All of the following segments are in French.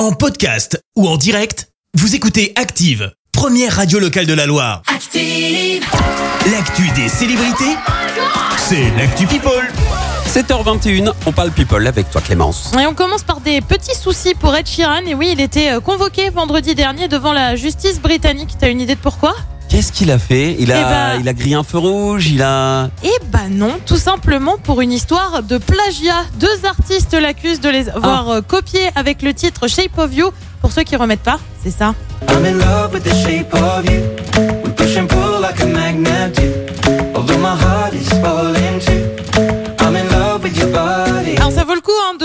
En podcast ou en direct, vous écoutez Active, première radio locale de la Loire. Active. L'actu des célébrités, c'est l'actu People. 7h21, on parle people avec toi Clémence. Et on commence par des petits soucis pour Ed Sheeran. Et oui, il était euh, convoqué vendredi dernier devant la justice britannique. T'as une idée de pourquoi? Qu'est-ce qu'il a fait? Il a, Eh ben- il a grillé un feu rouge, il a... Eh bah non, tout simplement pour une histoire de plagiat. Deux artistes l'accusent de les avoir euh, copiés avec le titre Shape of You. Pour ceux qui remettent pas, c'est ça. I'm in love with the shape of you. We push and pull like a magnet do.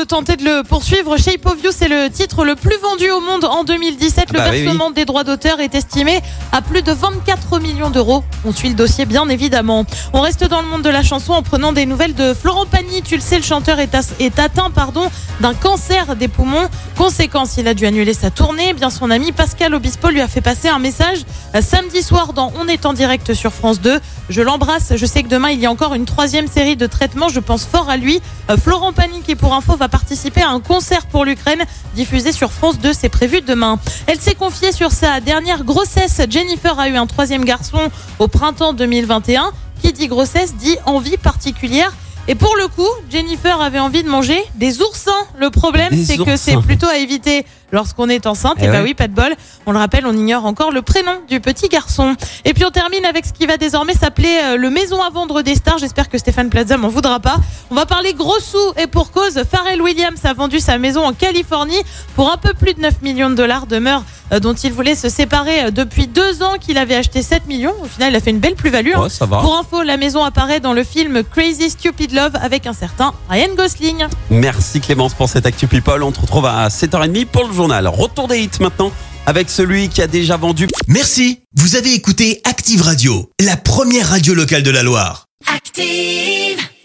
Tenter de le poursuivre. Shape of You, c'est le titre le plus vendu au monde en 2017. Le Bah oui, versement des droits d'auteur est estimé à plus de 24 millions d'euros. On suit le dossier bien évidemment. On reste dans le monde de la chanson en prenant des nouvelles de Florent Pagny. Tu le sais, le chanteur est, atteint pardon d'un cancer des poumons. Conséquence, il a dû annuler sa tournée. Bien son ami Pascal Obispo lui a fait passer un message euh, samedi soir dans On est en direct sur France 2. Je l'embrasse. Je sais que demain il y a encore une troisième série de traitements. Je pense fort à lui. Euh, Florent Pagny qui pour info va participer à un concert pour l'Ukraine diffusé sur France 2. C'est prévu demain. Elle s'est confiée sur sa dernière grossesse. Jennifer a eu un troisième garçon au printemps 2021. Qui dit grossesse dit envie particulière. Et pour le coup, Jennifer avait envie de manger des oursins. Le problème, c'est que c'est plutôt à éviter lorsqu'on est enceinte. Eh et bah ouais. oui, pas de bol. On le rappelle, on ignore encore le prénom du petit garçon. Et puis on termine avec ce qui va désormais s'appeler euh, le maison à vendre des stars. J'espère que Stéphane Plaza m'en voudra pas. On va parler gros sous et pour cause. Pharrell Williams a vendu sa maison en Californie pour un peu plus de 9 millions de dollars demeure euh, dont il voulait se séparer euh, depuis deux ans qu'il avait acheté 7 millions. Au final, il a fait une belle plus-value. hein. Ouais. Pour info, la maison apparaît dans le film Crazy Stupid Love avec un certain Ryan Gosling. Merci Clémence pour cette actu people. On te retrouve à 7h30 pour le journal. Retour des hits maintenant avec celui qui a déjà vendu Merci, vous avez écouté Active Radio, la première radio locale de la Loire. Active.